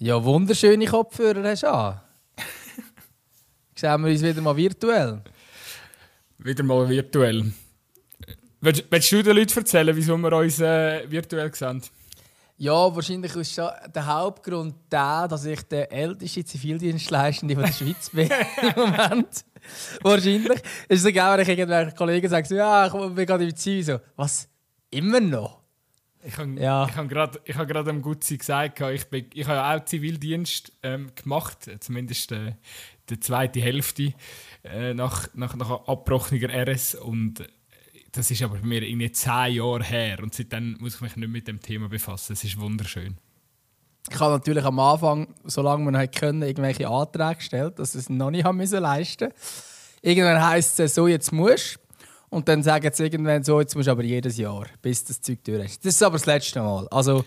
Ja, wunderschöne Kopfhörer hast du an. Sehen wir uns wieder mal virtuell. Wieder mal virtuell. Willst, willst du den Leuten erzählen, wieso wir uns äh, virtuell sehen? Ja, wahrscheinlich ist schon der Hauptgrund der, dass ich der älteste Zivildienstleistende der Schweiz bin im Moment. wahrscheinlich. Ist es egal, wenn ich irgendwelchen Kollegen sage, so, ja, ich bin gerade im Zivil. So, was? Immer noch? Ich habe Ja. ich hab gerade hab dem Gutzi gesagt, ich, bin, ich habe ja auch Zivildienst ähm, gemacht, zumindest äh, die zweite Hälfte äh, nach, nach, nach abgebrochener RS. Und äh, das ist aber bei mir irgendwie zehn Jahre her und seitdem muss ich mich nicht mit dem Thema befassen. Es ist wunderschön. Ich habe natürlich am Anfang, solange wir noch können, irgendwelche Anträge gestellt, dass sie es noch nicht haben müssen leisten. Irgendwann heisst es so, jetzt musst du. Und dann sagen sie irgendwann so, jetzt musst du aber jedes Jahr, bis das Zeug durch ist. Das ist aber das letzte Mal. Also,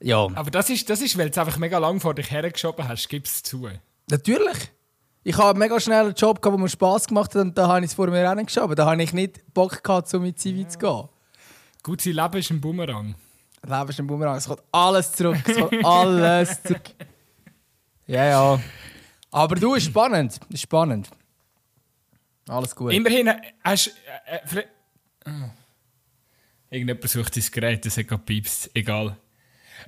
ja. Aber das ist, das ist weil du es einfach mega lang vor dich hergeschoben hast, gib es zu. Natürlich. Ich habe mega schnell einen Job gehabt, der mir Spass gemacht hat und da habe ich es vor mir geschoben. Da habe ich nicht Bock gehabt, um in die Zivi zu gehen. Gutzi Leben ist ein Bumerang. Leben ist ein Bumerang. Es kommt alles zurück. Es kommt alles zurück. Ja, ja. Aber du, ist spannend. Ist spannend. Alles gut. Immerhin äh, hast äh, äh, Fre- Ah. Irgendjemand sucht sein Gerät, das hat gerade piepst. Egal.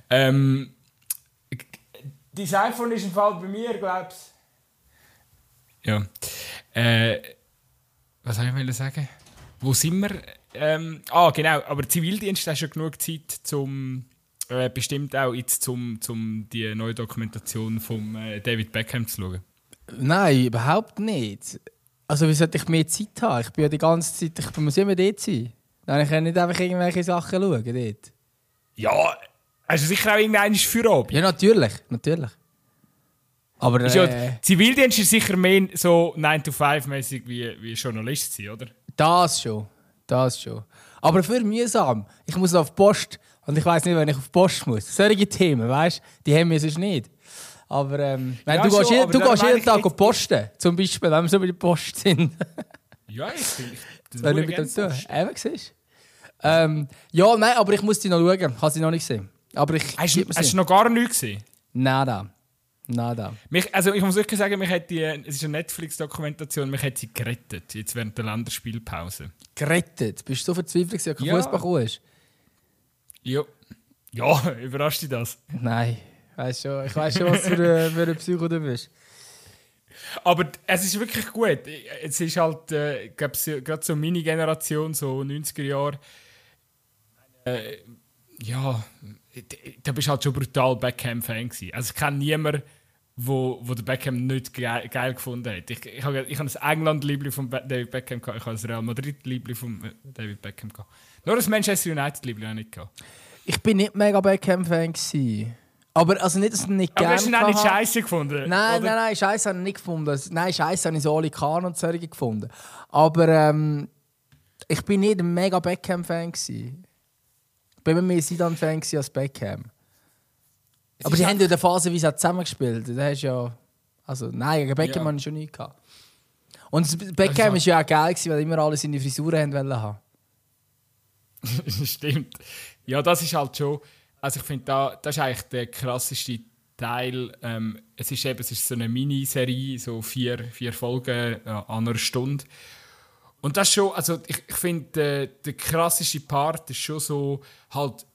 Ähm, dein iPhone ist im Fall bei mir, glaubst Ja. Äh, was soll ich sagen? Wo sind wir? Ähm, ah, genau. Aber Zivildienst hast du ja genug Zeit, zum äh, bestimmt auch jetzt zum, zum die neue Dokumentation von äh, David Beckham zu schauen. Nein, überhaupt nicht. Also, wie sollte ich mehr Zeit haben? Ich bin ja die ganze Zeit, ich muss immer dort sein. Dann kann ich nicht einfach irgendwelche Sachen schauen dort. Ja, hast du sicher auch irgendeinen für Abend? Ja, natürlich. Natürlich. Aber Ist ja, äh, Zivildienst ist sicher mehr so 9-to-5-mäßig wie, wie Journalist sein, oder? das schon. Das schon. Aber für mühsam. Ich muss auf Post. Und ich weiß nicht, wenn ich auf die Post muss. Solche Themen, weißt du, die haben wir sonst nicht. Aber ähm, wenn Ja, du, gehst, schon, je- aber du gehst jeden Tag jetzt- posten, zum Beispiel, wenn wir so bei der Post sind. Ja, ich finde. Das würde ich mit dem tun. Eben, siehst ähm, Ja, nein, aber ich muss die noch schauen. Ich habe sie noch nicht gesehen. Aber ich Hast hast du noch gar nichts gesehen? Nada. Nada. Mich, also ich muss wirklich sagen, mich hat die, es ist eine Netflix-Dokumentation, mich hat sie gerettet, jetzt während der Länderspielpause. Gerettet. Bist du so verzweifelt, dass du Ja. Fußball gekommen ist? Ja. Ja, überrascht dich das? Nein. Weißt schon, ich weiß schon, was für, ein- für ein Psycho du bist. Aber es ist wirklich gut. Es ist halt, äh, gerade so meine Generation, so 90er Jahre. Äh, ja, da bist du halt schon brutal Beckham-Fan gewesen. Also ich kenne niemanden, wo, wo der Beckham nicht geil, geil gefunden hat. Ich, ich habe ich habe ein England-Liebling von Be David Beckham gehabt, ich habe ein Real Madrid-Liebling von äh, David Beckham gehabt. Nur ein Manchester United-Liebling habe ich nicht gehabt. Ich bin nicht mega Beckham-Fan. gewesen. Aber also nicht, dass ich ihn nicht Aber gerne hast du ihn auch nicht scheiße gefunden? Nein, oder? nein, nein, Scheiße habe ich nicht gefunden. Nein, Scheiße habe ich so Oli Kahn und solche gefunden. Aber ähm, ich bin nicht ein mega Beckham-Fan. Ich bin mehr gewesen als Beckham. Aber die haben ja in der Phase wie zusammengespielt. Da hast ja... Also nein, gegen Beckham Ja. hatte ich schon nie. Gehabt. Und das Beckham war ja auch geil, gewesen, weil immer alle seine Frisuren haben wollen haben. Stimmt. Ja, das ist halt schon. Also ich finde, da, das ist eigentlich der krasseste Teil. Ähm, es ist eben es ist so eine Miniserie, so vier, vier Folgen äh, an einer Stunde. Und das ist schon, also ich, ich finde, äh, der krasseste Part ist schon so halt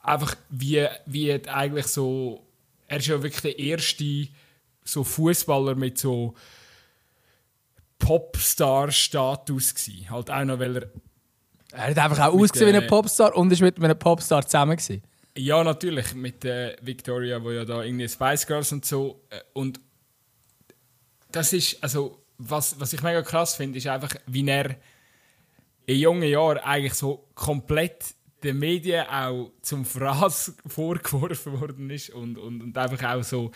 einfach wie, wie eigentlich so. Er ist ja wirklich der erste so Fußballer mit so Popstar-Status gsi. Halt auch noch, weil er Er hat einfach auch ausgesehen wie ein Popstar und ist mit einem Popstar zusammen. Gewesen. Ja, natürlich, mit äh, Victoria, wo ja da irgendwie Spice Girls und so. Äh, und das ist, also, was, was ich mega krass finde, ist einfach, wie er in jungen Jahren eigentlich so komplett den Medien auch zum Fraß vorgeworfen worden ist und, und, und einfach auch so,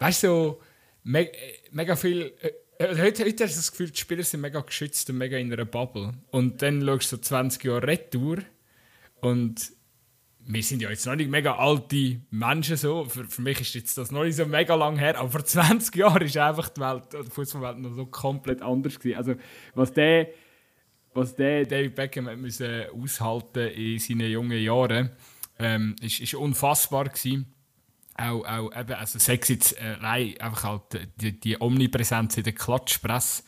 weißt du, so, me mega viel. Äh, äh, heute, heute hast du das Gefühl, die Spieler sind mega geschützt und mega in einer Bubble. Und dann schaust du so 20 Jahre Retour und wir sind ja jetzt noch nicht mega alte Menschen so. Für, für mich ist jetzt das noch nicht so mega lang her, aber vor 20 Jahren ist einfach die Welt, die Fußballwelt noch so komplett anders gewesen. Also was der, was der David Beckham hat müssen aushalten in seinen jungen Jahren, ähm, ist, ist unfassbar gewesen. auch, auch eben, also sechs jetzt äh, einfach halt die, die Omnipräsenz in der Klatschpresse.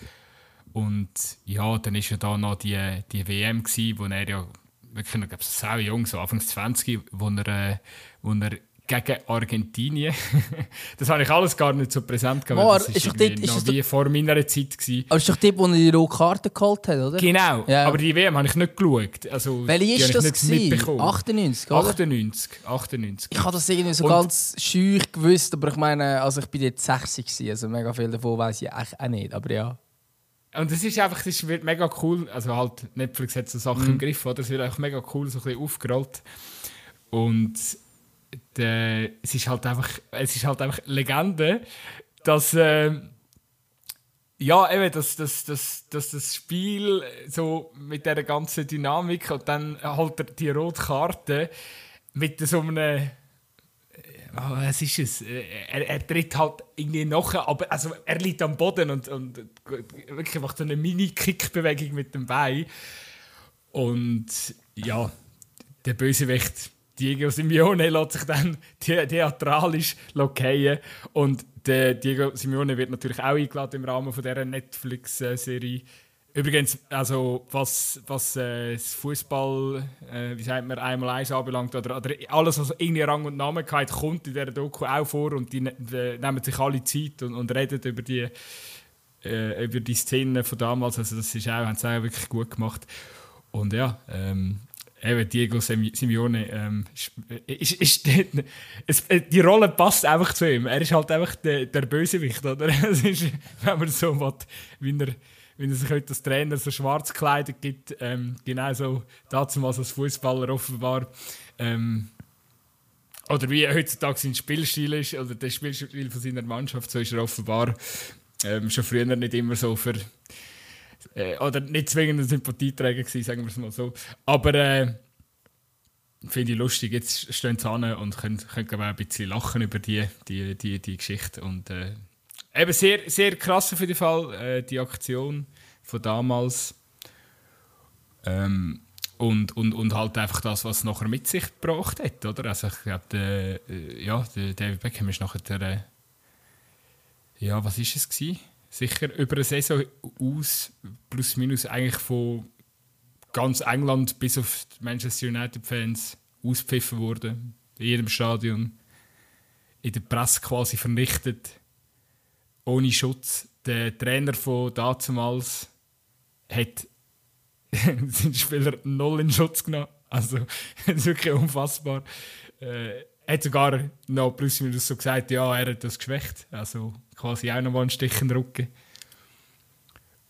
Und ja, dann ist ja da noch die, die WM gewesen, wo er ja wirklich noch, glaube sehr jung, so Anfangs 20, wo er, äh, wo er gegen Argentinien. das habe ich alles gar nicht so präsent gehabt. Oh, das ist, ist, dort, ist wie vor meiner Zeit gewesen. Aber ist doch dort, wo er die rote Karte geholt hat, oder? Genau, ja. aber die WM habe ich nicht geschaut. Also, Welche ist das gewesen? 98, oder? 98, 98. Ich habe das irgendwie so Und ganz scheu gewusst, aber ich meine, also ich bin jetzt 60 gewesen, also mega viel davon weiß ich eigentlich auch nicht, aber ja. Und es ist einfach, das wird mega cool, also halt, Netflix hat so Sachen mm. im Griff, oder? Es wird einfach mega cool, so ein bisschen aufgerollt. Und der, es ist halt einfach, es ist halt einfach Legende, dass äh, ja eben, dass, dass, dass, dass das Spiel so mit der ganzen Dynamik und dann halt die rote Karte mit so einem Oh, was ist es? Er, er tritt halt irgendwie nachher, aber also er liegt am Boden und, und wirklich macht so eine Mini-Kick-Bewegung mit dem Bein. Und ja, der Bösewicht Diego Simeone lässt sich dann theatralisch lokieren und der Diego Simeone wird natürlich auch eingeladen im Rahmen von dieser Netflix-Serie. Übrigens, also was, was äh, das Fußball, äh, wie sagt man, einmal eins anbelangt, oder, oder alles, was irgendwie Rang und Namen hat, kommt in dieser Doku auch vor und die, ne, die nehmen sich alle Zeit und, und reden über die, äh, über die Szenen von damals. Also das ist auch, haben sie auch wirklich gut gemacht. Und ja, ähm, eben Diego Simeone, ähm, ist, ist, ist, äh, die Rolle passt einfach zu ihm. Er ist halt einfach der, der Bösewicht, oder? Es ist, wenn man so will, wie er, wie er sich heute als Trainer so schwarz gekleidet gibt, ähm, genauso dazu als Fußballer offenbar. Ähm, oder wie heutzutage sein Spielstil ist, oder der Spielstil von seiner Mannschaft, so ist er offenbar ähm, schon früher nicht immer so für äh, oder nicht zwingend ein Sympathieträger gewesen, sagen wir es mal so. Aber äh, finde ich lustig. Jetzt stehen sie an und können, können auch ein bisschen lachen über die, die, die, die Geschichte. Und äh, eben sehr, sehr krass auf jeden Fall, äh, die Aktion von damals. Ähm, und, und, und halt einfach das, was es nachher mit sich gebracht hat, oder? Also ich glaube, der, äh, ja, der David Beckham ist nachher der, äh, ja, was ist es gewesen? sicher über eine Saison aus, plus minus eigentlich von ganz England bis auf die Manchester United-Fans auspfiffen worden. In jedem Stadion. In der Presse quasi vernichtet. Ohne Schutz. Der Trainer von damals hat seinen Spieler null in Schutz genommen. Also, das ist wirklich unfassbar. Äh, hat sogar noch plus minus so gesagt, ja, er hat das geschwächt. Also quasi auch noch mal einen Stich in den Rücken.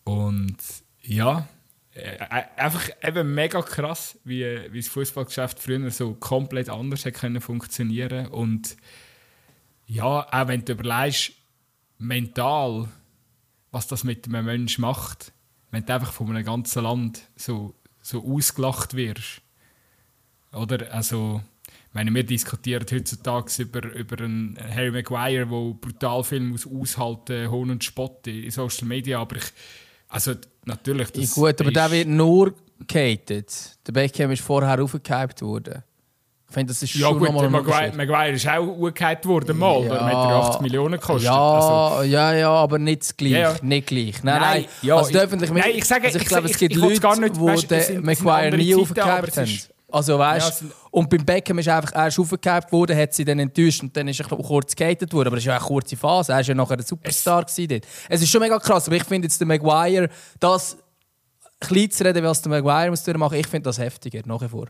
Und ja, äh, äh, einfach eben mega krass, wie, wie das Fußballgeschäft früher so komplett anders hat können funktionieren und ja, auch wenn du überlegst, mental, was das mit einem Menschen macht, wenn du einfach von einem ganzen Land so, so ausgelacht wirst. Oder? Also, meine, wir diskutieren heutzutage über, über einen Harry Maguire, der brutal viel muss aushalten, Hohn und Spott in Social Media, aber ich, also natürlich, das ja, Gut, aber der wird nur gehatet. Der Beckham ist vorher aufgehypt worden. Ich finde, das ist ja, schon gut, nochmal ein Maguire, Maguire ist auch aufgehypt worden mal, ja, hat 80 Millionen gekostet. Ja, also, ja, ja, aber nicht gleich. Ja. Nicht gleich. Nein, nein. nein. Ja, also, ich, nein, ich, sage, also ich, ich glaube, es gibt Leute, die den Maguire nie aufgehypt haben. Also weißt ja, und beim Beckham ist einfach erst aufgehypt worden, hat sie dann enttäuscht und dann ist er kurz gehatet worden. Aber es ist ja eine kurze Phase. Er war ja nachher ein Superstar es, dort. Es ist schon mega krass, aber ich finde jetzt der Maguire, das klein zu reden, was der Maguire muss machen, ich finde das heftiger, nach wie vor.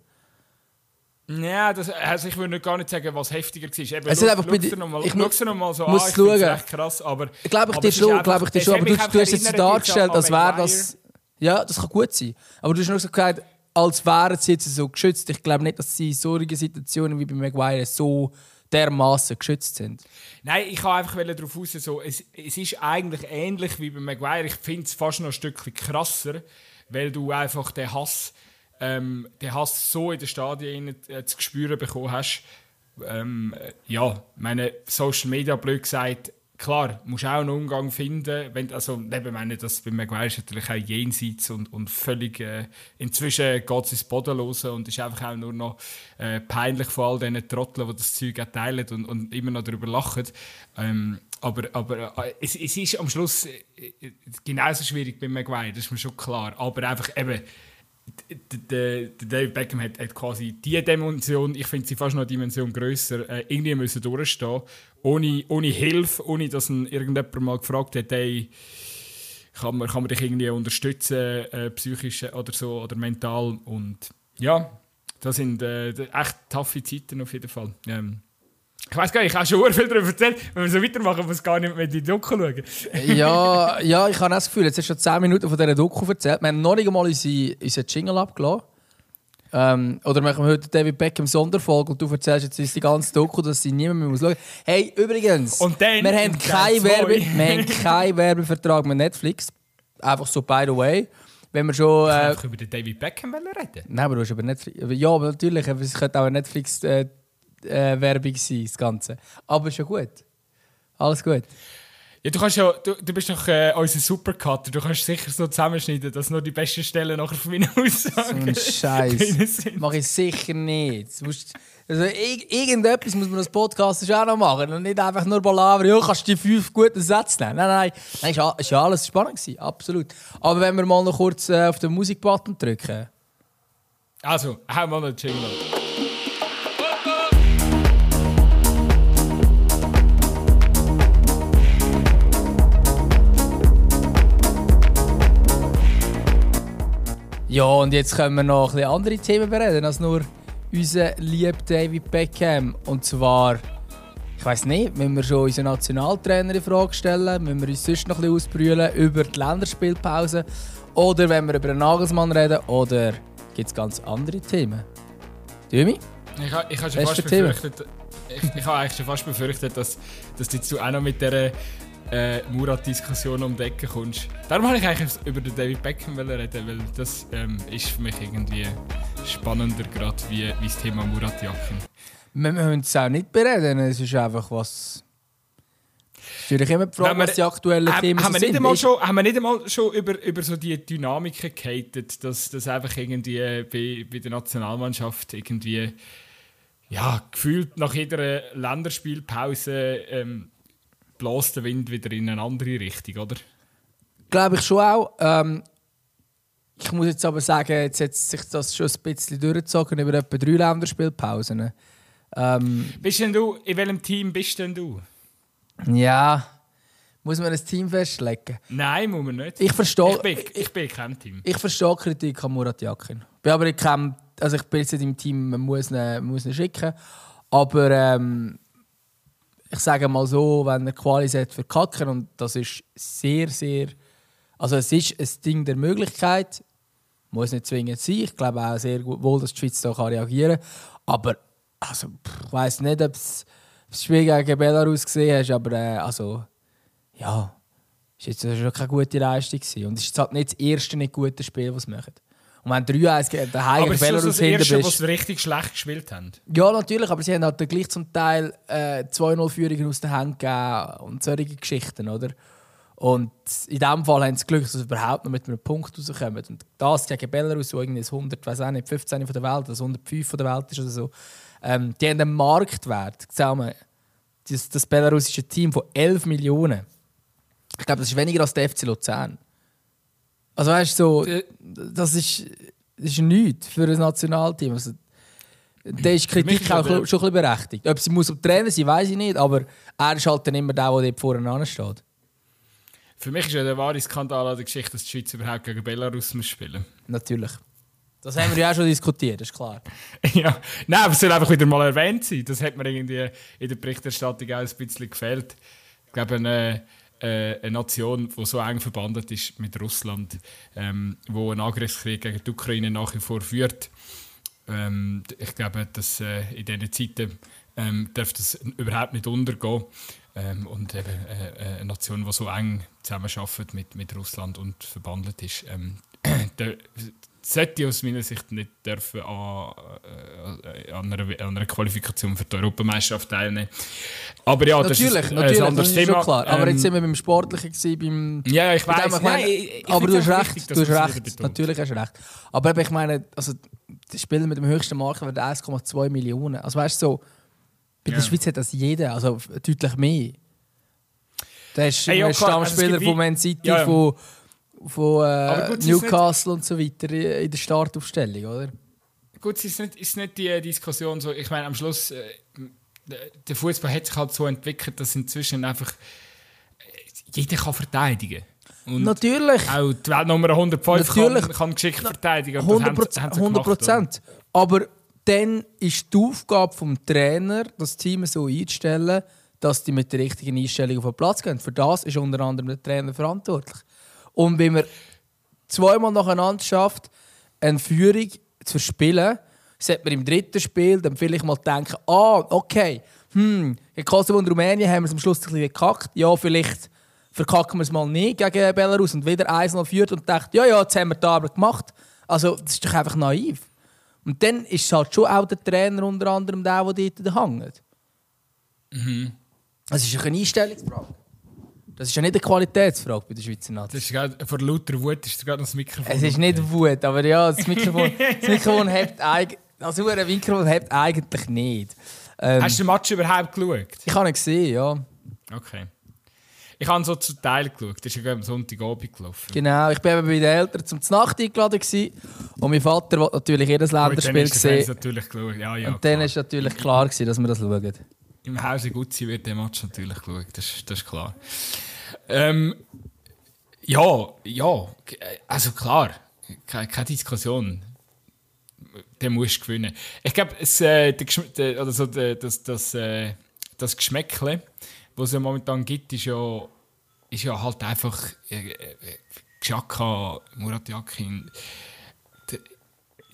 Ja, das, also ich würde gar nicht sagen, was heftiger war. Eben, es einfach bei dir, ich muss noch mal so muss an, ich schauen. echt krass, aber... Glaube ich dir schon, glaube ich dir schon, aber du, du hast es dargestellt, als wäre das... Ja, das kann gut sein. Aber du hast nur so gesagt, als wären sie jetzt so geschützt. Ich glaube nicht, dass sie in solchen Situationen wie bei Maguire so dermaßen geschützt sind. Nein, ich habe einfach darauf raus, so, es, es ist eigentlich ähnlich wie bei Maguire. Ich finde es fast noch ein Stückchen krasser, weil du einfach den Hass, ähm, den Hass so in den Stadien äh, zu spüren bekommen hast. Ähm, ja, meine Social Media blöd gesagt, klar, musst auch einen Umgang finden. Wenn, also, eben meine, das bei Maguire ist natürlich auch jenseits und, und völlig. Äh, inzwischen geht es ins Boden los und ist einfach auch nur noch äh, peinlich von all diesen Trotteln, die das Zeug teilen und, und immer noch darüber lachen. Ähm, aber aber äh, es, es ist am Schluss äh, genauso schwierig bei Maguire, das ist mir schon klar. Aber einfach eben der, David Beckham hat, hat, quasi diese Dimension, ich finde sie fast noch eine Dimension grösser, äh, irgendwie müssen durchstehen. Ohne, ohne Hilfe, ohne dass ihn irgendjemand mal gefragt hat, hey, kann man, kann man dich irgendwie unterstützen, äh, psychisch oder so, oder mental. Und ja, das sind äh, echt taffe Zeiten auf jeden Fall. Ähm, ich weiß gar nicht, ich habe schon viel darüber erzählt. Wenn wir so weitermachen, muss gar nicht mehr in die Doku schauen. ja, ja, ich habe das Gefühl, jetzt hast du schon 10 Minuten von dieser Doku erzählt. Wir haben noch nicht einmal unseren, unseren Jingle abgelassen. Ähm, oder machen wir heute David Beckham Sonderfolge und du erzählst jetzt uns die ganze Doku, dass sie niemand mehr muss schauen Hey, übrigens, dann, wir, haben keinen Werbe, wir haben keinen Werbevertrag mit Netflix. Einfach so, by the way. Wenn wir schon... Äh, ich über den David Beckham reden Nein, aber du hast über Netflix... Ja, aber natürlich, es könnte auch Netflix... Äh, äh, Werbung sein, das Ganze. Aber schon gut. Alles gut. Ja, du, kannst ja, du, du bist doch äh, unser Supercutter. Du kannst sicher so zusammenschneiden, dass nur die besten Stellen nachher von meinen Aussagen. So ein Scheiß. Mache ich sicher nicht. Also, irgendetwas muss man als Podcast auch noch machen. Und nicht einfach nur Balaver, ja, kannst du die fünf guten Sätze nehmen. Nein, nein, nein. Es war ja alles spannend. Gewesen, absolut. Aber wenn wir mal noch kurz äh, auf den Musikbutton drücken. Also, hau mal einen Jingle. Ja, und jetzt können wir noch ein bisschen andere Themen bereden als nur unser lieber David Beckham. Und zwar, ich weiß nicht, müssen wir schon unseren Nationaltrainer in Frage stellen, müssen wir uns sonst noch ein bisschen ausbrühen über die Länderspielpause oder wenn wir über einen Nagelsmann reden oder gibt es ganz andere Themen? Dömi? Ich, ich habe schon fast befürchtet, ich, ich habe eigentlich schon fast befürchtet, dass, dass du auch noch mit dieser äh, Murat-Diskussion um die Ecke kommst. Darum wollte ich eigentlich über den David Beckham reden, weil das ähm, ist für mich irgendwie spannender gerade wie, wie das Thema Murat Yakin. Wir müssen es auch nicht bereden, es ist einfach was... Ich würde immer die Frage, was die aktuellen äh, Themen haben wir sind. Nicht einmal schon, haben wir nicht einmal schon über, über so die Dynamiken gehatet, dass das einfach irgendwie bei, bei der Nationalmannschaft irgendwie ja, gefühlt nach jeder Länderspielpause ähm, bläst der Wind wieder in eine andere Richtung, oder? Glaube ich schon auch. Ähm, ich muss jetzt aber sagen, jetzt hat sich das schon ein bisschen durchgezogen über etwa drei Länderspielpausen. Ähm, bist denn du, in welchem Team bist denn du? Ja, muss man ein Team festlegen? Nein, muss man nicht. Ich verstehe. Ich bin, ich bin kein Team. Ich verstehe Kritik an Murat Yakin. Bin aber ich kann, also ich bin jetzt im Team, man muss ihn, muss ihn schicken. Aber ähm, ich sage mal so, wenn er Quali hat für Kacken und das ist sehr, sehr, also es ist ein Ding der Möglichkeit, muss nicht zwingend sein. Ich glaube auch sehr gut, wohl, dass die Schweiz da reagieren kann. Aber also, ich weiß nicht, ob es das Spiel gegen Belarus gesehen hast, aber äh, also, ja, ist jetzt schon keine gute Leistung gewesen. Und es ist halt nicht das erste nicht gute Spiel, das sie machen. Und wenn 3-1 daheim aber Belarus das hinter bist... Aber was sie richtig schlecht gespielt haben? Ja, natürlich, aber sie haben halt gleich zum Teil äh, 2-0-Führungen aus der Hand gegeben und solche Geschichten, oder? Und in diesem Fall haben sie Glück, dass sie überhaupt noch mit einem Punkt rauskommen. Und das gegen Belarus, wo irgendwie 100, weiß auch nicht, 15 von der Welt, also 105 von der Welt ist oder so, ähm, die haben einen Marktwert zusammen. Das, das belarussische Team von 11 Millionen. Ich glaube, das ist weniger als der FC Luzern. Also weißt du, so, das ist, das ist nichts für ein Nationalteam. Also, da ist Kritik auch schon ein bisschen berechtigt. Ob sie muss Trainer sein, weiß ich nicht, aber er ist halt dann immer der, der dort vorne steht. Für mich ist ja der wahre Skandal an der Geschichte, dass die Schweiz überhaupt gegen Belarus muss spielen Natürlich. Das haben wir ja auch schon diskutiert, ist klar. ja, nein, aber es soll einfach wieder mal erwähnt sein. Das hat mir irgendwie in der Berichterstattung auch ein bisschen gefehlt. Ich glaube, eine, äh, eine Nation, die so eng verbandet ist mit Russland, ähm, wo einen Angriffskrieg gegen die Ukraine nach wie vor führt. Ähm, ich glaube, dass äh, in diesen Zeiten ähm, darf das überhaupt nicht untergehen. Ähm, und eben äh, äh eine Nation, die so eng zusammenarbeitet mit, mit Russland und verbandelt ist, ähm, sollte aus meiner Sicht nicht dürfen an, äh, an, einer, an einer Qualifikation für die Europameisterschaft teilnehmen. Aber ja, natürlich, das ist ein, natürlich, anderes ist Thema. klar. Aber Ähm, jetzt sind wir beim Sportlichen gewesen, beim... ja, ich weiß. ich meine, ich aber du hast recht, wichtig, du hast recht. Natürlich hast du recht. Aber eben, ich meine, also, der Spieler mit dem höchsten Marktwert 1,2 Millionen. Also weißt du, so, bei Ja. der Schweiz hat das jeder, also deutlich mehr. Der ist Hey, ja, klar, also Stammspieler gibt von Man City, Ja, ja. von, von äh, gut, Newcastle und so weiter in der Startaufstellung, oder? Gut, es ist nicht, ist nicht die Diskussion so. Ich meine, am Schluss, äh, der Fußball hat sich halt so entwickelt, dass inzwischen einfach äh, jeder kann verteidigen. Und Natürlich. auch die Weltnummer 105 Natürlich. kann, kann geschickt verteidigen. Und das 100 haben sie- haben sie 100 gemacht, oder? Prozent. Aber dann ist die Aufgabe vom Trainer, das Team so einzustellen, dass die mit der richtigen Einstellung auf den Platz gehen. Für das ist unter anderem der Trainer verantwortlich. Und wenn man zweimal nacheinander schafft, eine Führung zu verspielen, sollte man im dritten Spiel dann vielleicht mal denken, ah, okay, hm, in Kosovo und Rumänien haben wir es am Schluss ein bisschen gekackt. Ja, vielleicht verkacken wir es mal nicht gegen Belarus und wieder 1-0 führt und denkt, ja, ja, jetzt haben wir die Arbeit gemacht. Also, das ist doch einfach naiv. Und dann ist es halt schon auch der Trainer unter anderem der, der dort hängt. Das ist eine Einstellungsfrage. Das ist ja nicht eine Qualitätsfrage bei der Schweizer Nazi. Das ist gerade, vor lauter Wut ist gerade noch das Mikrofon. Es ist nicht Wut, aber ja, das Mikrofon, das Mikrofon hebt eigentlich. Also ein Mikrofon hebt eigentlich nicht. Ähm, Hast du den Match überhaupt geschaut? ich habe ihn gesehen, ja. Okay. Ich habe so zu Teil geschaut. Das ist ja am Sonntagabend gelaufen. Genau, ich war bei den Eltern zum Znacht eingeladen gewesen, und mein Vater wollte natürlich jedes Länderspiel sehen. natürlich geschaut. Ja, ja, und dann ist natürlich klar gewesen, dass wir das schauen. Im Hause Gutzi wird der Match natürlich geschaut, das, ist- das ist klar. Ähm, ja, ja, also klar, keine, keine Diskussion. Der muss gewinnen. Ich glaube, äh, der, das, das, äh, das Geschmäckle, was es ja momentan gibt, ist ja, ist ja halt einfach äh, äh, Murat Yakin.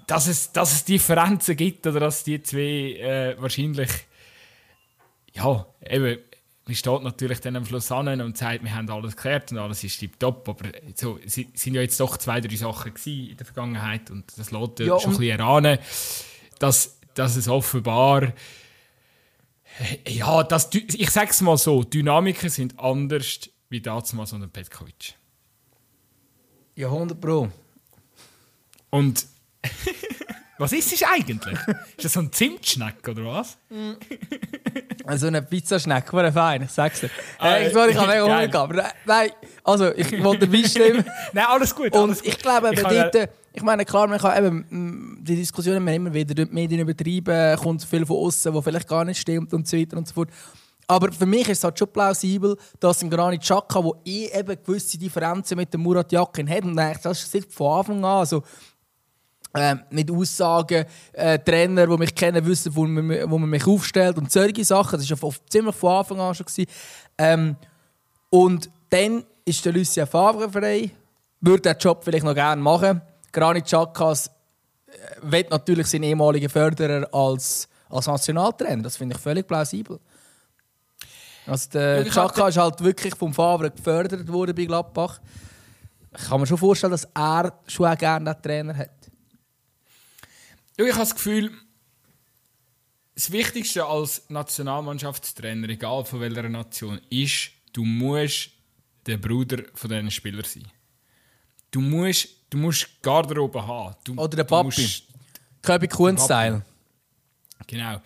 Dass es, dass es Differenzen gibt oder dass die zwei äh, wahrscheinlich ja, eben, man steht natürlich dann am Schluss an und sagt, wir haben alles geklärt und alles ist tiptop, aber so, es sind ja jetzt doch zwei, drei Sachen in der Vergangenheit und das lässt ja, schon ein bisschen erahnen, dass, dass es offenbar ja, das, ich sag's mal so, Dynamiken sind anders wie damals unter Petkovic. Ja, 100 Pro. Und was ist es eigentlich? ist das so ein Zimtschneck oder was? Also eine Pizzaschneck, war fein, ich sag's dir. Äh, sorry, ich habe mega Hunger gehabt. Aber nein, also ich wollte dabei stimmen. Nein, alles gut. Und alles gut. ich glaube, Ich kann ja- dort, ich meine, klar, man kann eben, mm, die Diskussionen wir immer wieder, die Medien übertreiben, kommt viel von außen, wo vielleicht gar nicht stimmt und so weiter und so fort. Aber für mich ist es halt schon plausibel, dass ein Granit Xhaka, der eh eben gewisse Differenzen mit dem Murat Yakin hat, und eigentlich das ist von Anfang an, also ähm, mit Aussagen, äh, Trainer, die mich kennen, wissen, wo man, wo man mich aufstellt und solche Sachen. Das war ja von, ziemlich von Anfang an schon. Gewesen. Ähm, und dann ist der Lucien Favre frei, würde den Job vielleicht noch gerne machen. Granit Xhakas äh, will natürlich seinen ehemaligen Förderer als, als Nationaltrainer. Das finde ich völlig plausibel. Also der Xhaka ist halt wirklich vom Favre gefördert worden bei Gladbach. Ich kann mir schon vorstellen, dass er schon auch gerne einen Trainer hat. Ja, ich habe das Gefühl, das Wichtigste als Nationalmannschaftstrainer, egal von welcher Nation, ist, du musst der Bruder von diesen Spielern sein. Du musst, du musst Garderobe haben. Du, Oder der Papi. Köbi Kuhn-Style. Genau.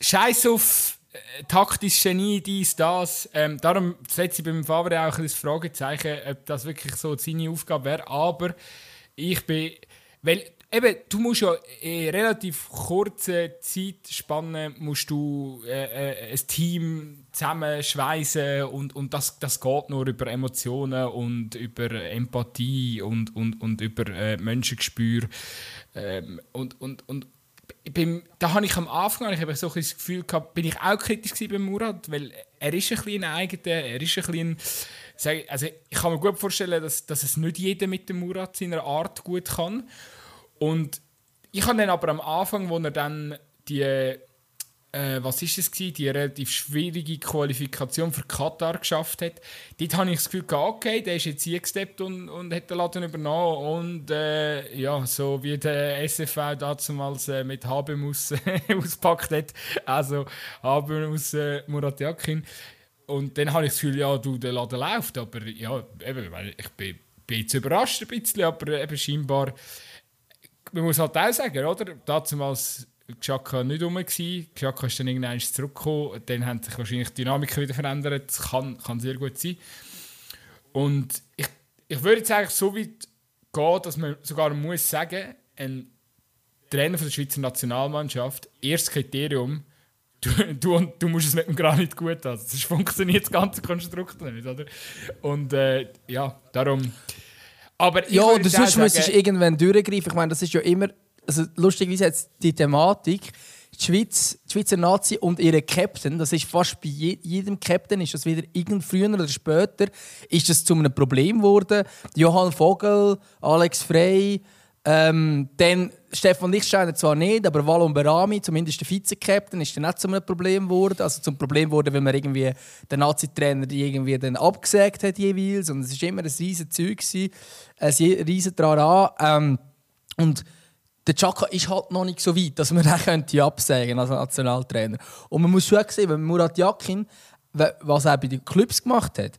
Scheiß auf äh, taktisches Genie, dies, das. Ähm, darum setze ich beim Favre auch ein das Fragezeichen, ob das wirklich so seine Aufgabe wäre. Aber ich bin. Weil eben, du musst ja in relativ kurzer Zeitspanne musst du äh, äh, ein Team zusammenschweißen und, und das, das geht nur über Emotionen und über Empathie und, und, und über äh, Menschengespür. Ähm, und, und, und beim, da habe ich am Anfang ich so ein das Gefühl gehabt, bin ich auch kritisch beim Murat, weil er ist ein bisschen ein eigener, er ist ein bisschen, also ich kann mir gut vorstellen, dass, dass es nicht jeder mit dem Murat seiner Art gut kann. Und ich habe dann aber am Anfang, wo er dann die äh, was ist es gewesen, die relativ schwierige Qualifikation für Katar geschafft hat. Dort habe ich das Gefühl, okay, der ist jetzt hier gesteppt und, und hat den Laden übernommen und äh, ja, so wie der SFV damals äh, mit Habemus auspackt hat, also Habemus äh, Murat Yakin. Und dann habe ich das Gefühl, ja, du, der Laden läuft, aber ja, eben, ich bin, bin jetzt überrascht ein bisschen, aber eben scheinbar, man muss halt auch sagen, oder, damals Xhaka nicht rum. Xhaka ist dann irgendwann zurückgekommen. Dann haben sich wahrscheinlich die Dynamiken wieder verändert. Das kann, kann sehr gut sein. Und ich, ich würde jetzt eigentlich so weit gehen, dass man sogar muss sagen, ein Trainer von der Schweizer Nationalmannschaft, erstes Kriterium, du, du, du musst es mit dem Granit gut haben. Das funktioniert das ganze Konstrukt nicht, oder? Und äh, ja, darum... Aber ja, oder sonst müsstest du irgendwann durchgreifen. Ich meine, das ist ja immer also lustigerweise jetzt die Thematik, die, Schweiz, die Schweizer Nazi und ihre Captain, das ist fast bei jedem Captain, ist das wieder irgend früher oder später, ist das zu einem Problem geworden. Johann Vogel, Alex Frey, ähm, dann Stefan Lichtsteiner zwar nicht, aber Wallon Berami, zumindest der Vize-Captain, ist dann nicht zu einem Problem geworden. Also zum Problem geworden, wenn man irgendwie den Nazi-Trainer irgendwie dann abgesägt hat jeweils. Und es war immer ein riesiges Zeug, ein riesiges Trara. Ähm, und der Chaka ist halt noch nicht so weit, dass man ihn könnte absägen als Nationaltrainer. Und man muss schon sehen, wenn Murat Yakin, was er bei den Clubs gemacht hat,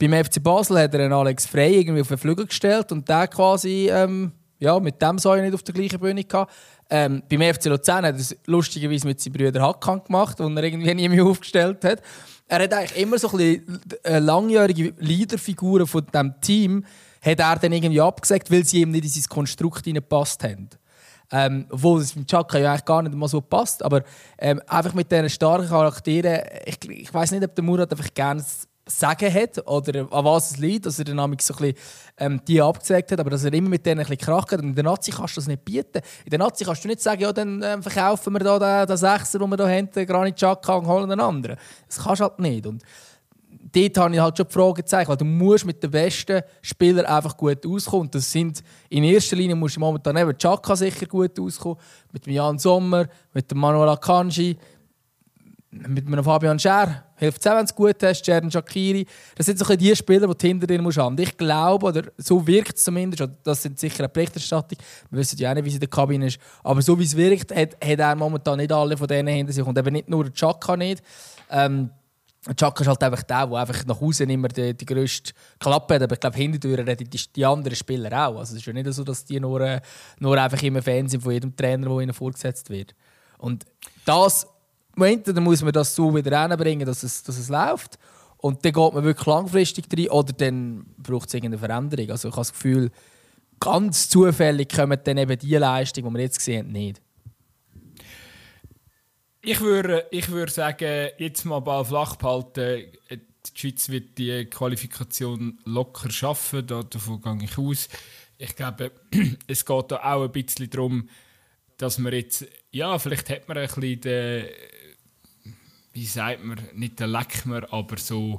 beim FC Basel hat er einen Alex Frey irgendwie auf den Flügel gestellt und der quasi, ähm, ja, mit dem soll er nicht auf der gleichen Bühne gehabt. Ähm, beim FC Luzern hat er es lustigerweise mit seinen Brüdern Hackkan gemacht, und er irgendwie nie mehr aufgestellt hat. Er hat eigentlich immer so ein bisschen äh, langjährige Leaderfiguren von diesem Team hat er dann irgendwie abgesagt, weil sie ihm nicht in sein Konstrukt gepasst haben. Ähm, obwohl es mit Chaka ja eigentlich gar nicht mal so passt. Aber ähm, einfach mit diesen starken Charakteren, ich, ich weiß nicht, ob der Murat einfach gerne Sagen hat oder an was es liegt, dass er dann so ein bisschen, ähm, die abgesägt hat, aber dass er immer mit denen ein bisschen kracht. Und in der Nazi kannst du das nicht bieten. In der Nazi kannst du nicht sagen, ja, dann ähm, verkaufen wir da den, den Sechser, den wir hier haben, Granit Xhaka und holen einen anderen. Das kannst du halt nicht. Und dort habe ich halt schon die Fragezeichen, weil du musst mit den besten Spielern einfach gut auskommen. Und das sind, in erster Linie musst du momentan eben Chaka sicher gut auskommen, mit Jan Sommer, mit dem Manuel Akanji, mit einem Fabian Scher. Hilft es auch, wenn du gut hast, Jern Shakiri. Das sind so die Spieler, die du hinter dir musst haben. Ich glaube, oder so wirkt es zumindest, das sind sicher eine Berichterstattung, wir wissen ja auch nicht, wie es in der Kabine ist, aber so wie es wirkt, hat, hat er momentan nicht alle von denen hinter sich und eben nicht nur Chaka nicht. Ähm, Chaka ist halt einfach der, der einfach nach außen immer die, die grösste Klappe hat. Aber ich glaube, hinterher reden die, die anderen Spieler auch. Also es ist ja nicht so, dass die nur, nur einfach immer Fans sind von jedem Trainer, der ihnen vorgesetzt wird. Und das, entweder muss man das so wieder hinbringen, dass es, dass es läuft. Und dann geht man wirklich langfristig rein. Oder dann braucht es irgendeine Veränderung. Also ich habe das Gefühl, ganz zufällig kommen dann eben die Leistungen, die wir jetzt gesehen haben, nicht. Ich würde, ich würde sagen, jetzt mal Ball flach behalten. Die Schweiz wird die Qualifikation locker schaffen, davon gehe ich aus. Ich glaube, es geht da auch ein bisschen darum, dass man jetzt, ja, vielleicht hat man ein bisschen den, wie sagt man, nicht den Leckmer, aber so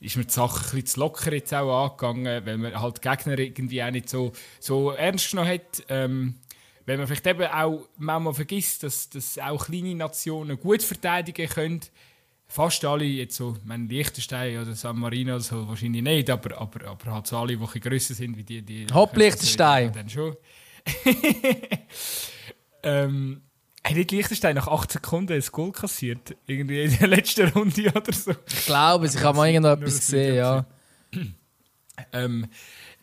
ist mir die Sache ein bisschen zu locker jetzt auch angegangen, weil man halt Gegner irgendwie auch nicht so, so ernst genommen hat. Ähm, wenn man vielleicht eben auch manchmal vergisst, dass, dass auch kleine Nationen gut verteidigen können. Fast alle, jetzt so, mein Liechtenstein oder San Marino so, wahrscheinlich nicht, aber, aber, aber halt so alle, die grösser sind wie die. die Hopp, Liechtenstein! Dann schon. ähm, hat nicht Liechtenstein nach 8 Sekunden ein Goal kassiert? Irgendwie in der letzten Runde oder so? Ich glaube, ich habe mal irgendwo etwas gesehen, ja. ähm,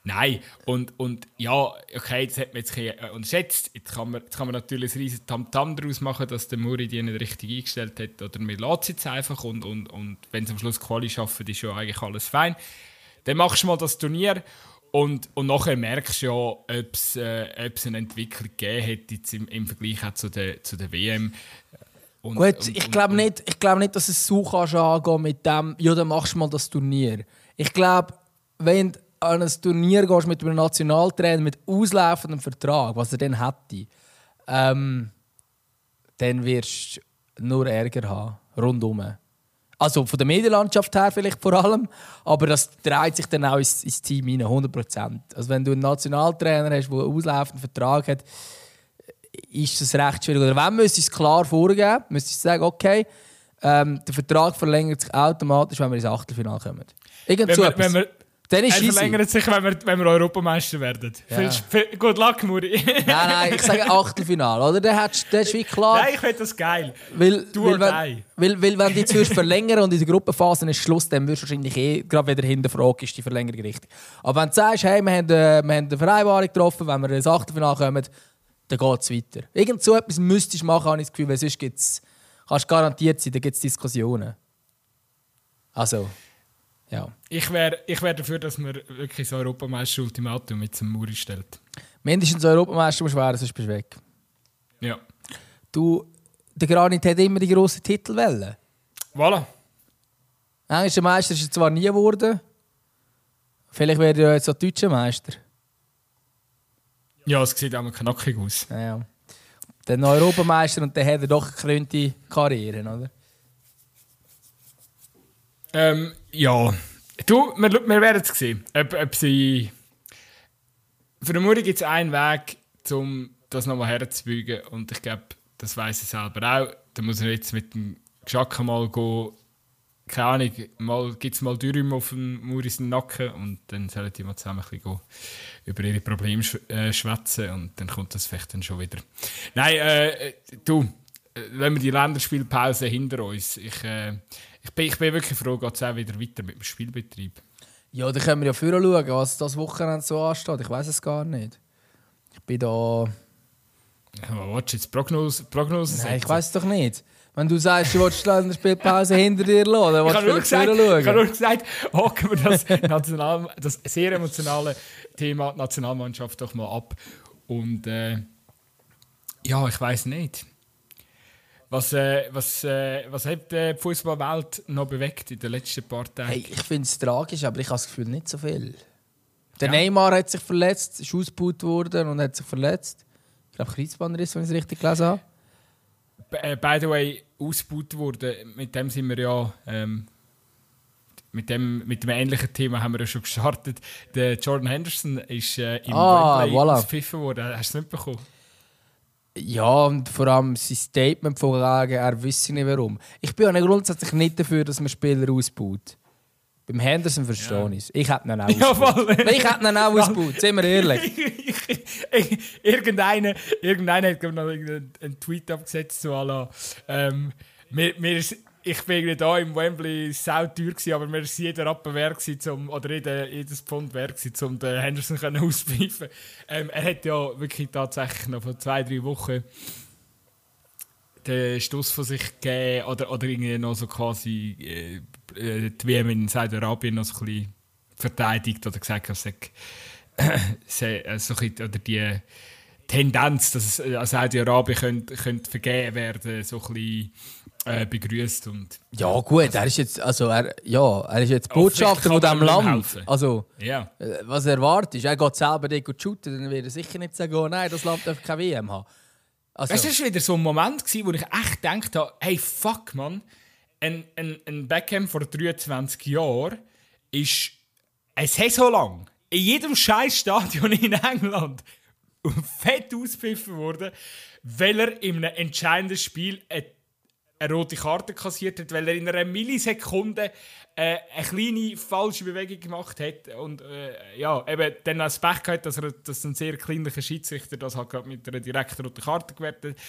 Nein, und, und ja, okay, das hat man jetzt äh, unterschätzt. Jetzt kann man, jetzt kann man natürlich ein riesen Tamtam daraus machen, dass der Muri die nicht richtig eingestellt hat. Oder man lässt es jetzt einfach und, und, und wenn sie am Schluss Quali schaffen, ist ja eigentlich alles fein. Dann machst du mal das Turnier und, und nachher merkst du ja, ob es äh, eine Entwicklung gegeben hat jetzt im, im Vergleich auch zu der, zu der WM. Und, Gut, und, ich glaube nicht, glaub nicht, dass es so kannst angehen mit dem, ja, dann machst du mal das Turnier. Ich glaube, wenn an ein Turnier gehst mit einem Nationaltrainer mit auslaufendem Vertrag, was er dann hätte, ähm, dann wirst du nur Ärger haben, rundum. Also von der Medienlandschaft her vielleicht vor allem, aber das dreht sich dann auch ins, ins Team hinein, 100%. Also wenn du einen Nationaltrainer hast, der einen auslaufenden Vertrag hat, ist es recht schwierig. Oder wenn, müsste es klar vorgeben, müsste ich sagen, okay, ähm, der Vertrag verlängert sich automatisch, wenn wir ins Achtelfinale kommen. Irgend Wenn so wir, etwas. wenn wir, Dann ist er verlängert sich, wenn wir, wenn wir Europameister werden. Ja. Gut Luck, Muri. Nein, nein, ich sage Achtelfinale, oder? Dann hättest du- wie klar. Nein, ich finde das geil. Weil, Du weil, die. weil, weil wenn du jetzt würdest verlängern und in der Gruppenphase ist Schluss, dann wirst du wahrscheinlich eh gerade wieder hinterfragen, ist die Verlängerung richtig. Aber wenn du sagst, hey, wir haben, äh, wir haben eine Vereinbarung getroffen, wenn wir ins Achtelfinale kommen, dann geht es weiter. Irgend so etwas müsstest du machen, habe ich das Gefühl, weil sonst gibt's, kannst du garantiert sein, da gibt es Diskussionen. Also, ja. Ich wäre ich wär dafür, dass man wirklich das Europameister-Ultimatum mit zum Muri stellt. Mindestens Europameister musst du werden, sonst bist du weg. Ja. Du, der Granit hat immer die grossen Titel wollen. Voilà. Englischer Meister ist er zwar nie geworden. Vielleicht wäre er jetzt auch deutscher Meister. Ja, es sieht auch mal knackig aus. Ja, ja. Dann Europameister und dann hat er doch eine gekrönte Karriere, oder? Ähm, ja. Du, wir, wir werden es sehen, ob, ob sie... Für den Muri gibt es einen Weg, um das nochmal herzubeugen. Und ich glaube, das weiß er selber auch. Da muss er jetzt mit dem Geschacke mal gehen. Keine Ahnung, mal, gibt es mal Dürüm auf dem Muri seinen Nacken und dann sollen die mal zusammen ein bisschen über ihre Probleme sch äh, schwätzen und dann kommt das vielleicht dann schon wieder. Nein, äh, du, äh, wenn wir die Länderspielpause hinter uns, ich, äh, ich, bin, ich bin wirklich froh, geht es auch wieder weiter mit dem Spielbetrieb. Ja, dann können wir ja vorher schauen, was das Wochenende so ansteht. Ich weiß es gar nicht. Ich bin da. Ja, willst du jetzt Prognose, Prognose Nein, ich weiß es doch nicht. Wenn du sagst, du willst die Länderspielpause hinter dir lassen, dann willst du nur, gesagt, vorher ich habe schauen. nur gesagt, hocken wir das, national, das sehr emotionale Thema Nationalmannschaft doch mal ab. Und äh, ja, ich weiß nicht. Was, äh, was, äh, was hat die Fußballwelt noch bewegt in den letzten paar Tagen? Hey, ich finde es tragisch, aber ich habe das Gefühl, nicht so viel. Der Ja. Neymar hat sich verletzt, ist ausgebaut worden und hat sich verletzt. Ich glaube, Kreuzbandriss, wenn ich es richtig gelesen habe. B- äh, by the way, ausgebaut wurde, mit dem sind wir ja. Ähm, mit dem, mit dem ähnlichen Thema haben wir ja schon gestartet. Der Jordan Henderson ist äh, im Ah, voilà. ausgepfiffen worden. Hast du es nicht bekommen? Ja, und vor allem sein Statement von wegen, er wisse nicht warum. Ich bin ja grundsätzlich nicht dafür, dass man Spieler ausbaut. Beim Henderson verstehe ich es. Ich hätte ihn auch Ja, ausgebaut. Ich hätte ihn auch ausgebaut, sind wir ehrlich. irgendeiner, irgendeiner hat noch einen Tweet abgesetzt, so à la, ähm, mir, mir ist, ich bin irgendwie da im Wembley sau teuer gewesen, aber mir ist jeder Rappen wert zum, oder jeder, jedes Pfund wert gewesen, um den Henderson können auspfeifen. Ähm, er hat ja wirklich tatsächlich noch vor zwei, drei Wochen den Stoß von sich gegeben oder, oder irgendwie noch so quasi äh, äh, die WM in Saudi-Arabien noch so ein bisschen verteidigt oder gesagt, dass er äh, so bisschen- oder die Tendenz, dass es äh, Saudi-Arabien könnte, könnte vergeben werden, so ein bisschen äh, begrüßt und Ja gut, er ist jetzt, also er, ja, er ist jetzt Botschafter von diesem Land. helfen. Also, ja. äh, was er erwartet, er geht selber dort shooten, dann wird er sicher nicht sagen, oh nein, das Land darf keine WM haben. Also, das war wieder so ein Moment, gewesen, wo ich echt gedacht habe, hey, fuck, man, ein, ein, ein Beckham vor 23 Jahren ist eine Saison lang in jedem scheiß Stadion in England fett auspfiffen worden, weil er in einem entscheidenden Spiel eine, eine rote Karte kassiert hat, weil er in einer Millisekunde äh, eine kleine falsche Bewegung gemacht hat und äh, ja, eben dann als Pech gehabt, dass, er, dass ein sehr kleinlicher Schiedsrichter das gerade mit einer direkten roten Karte gewertet hat.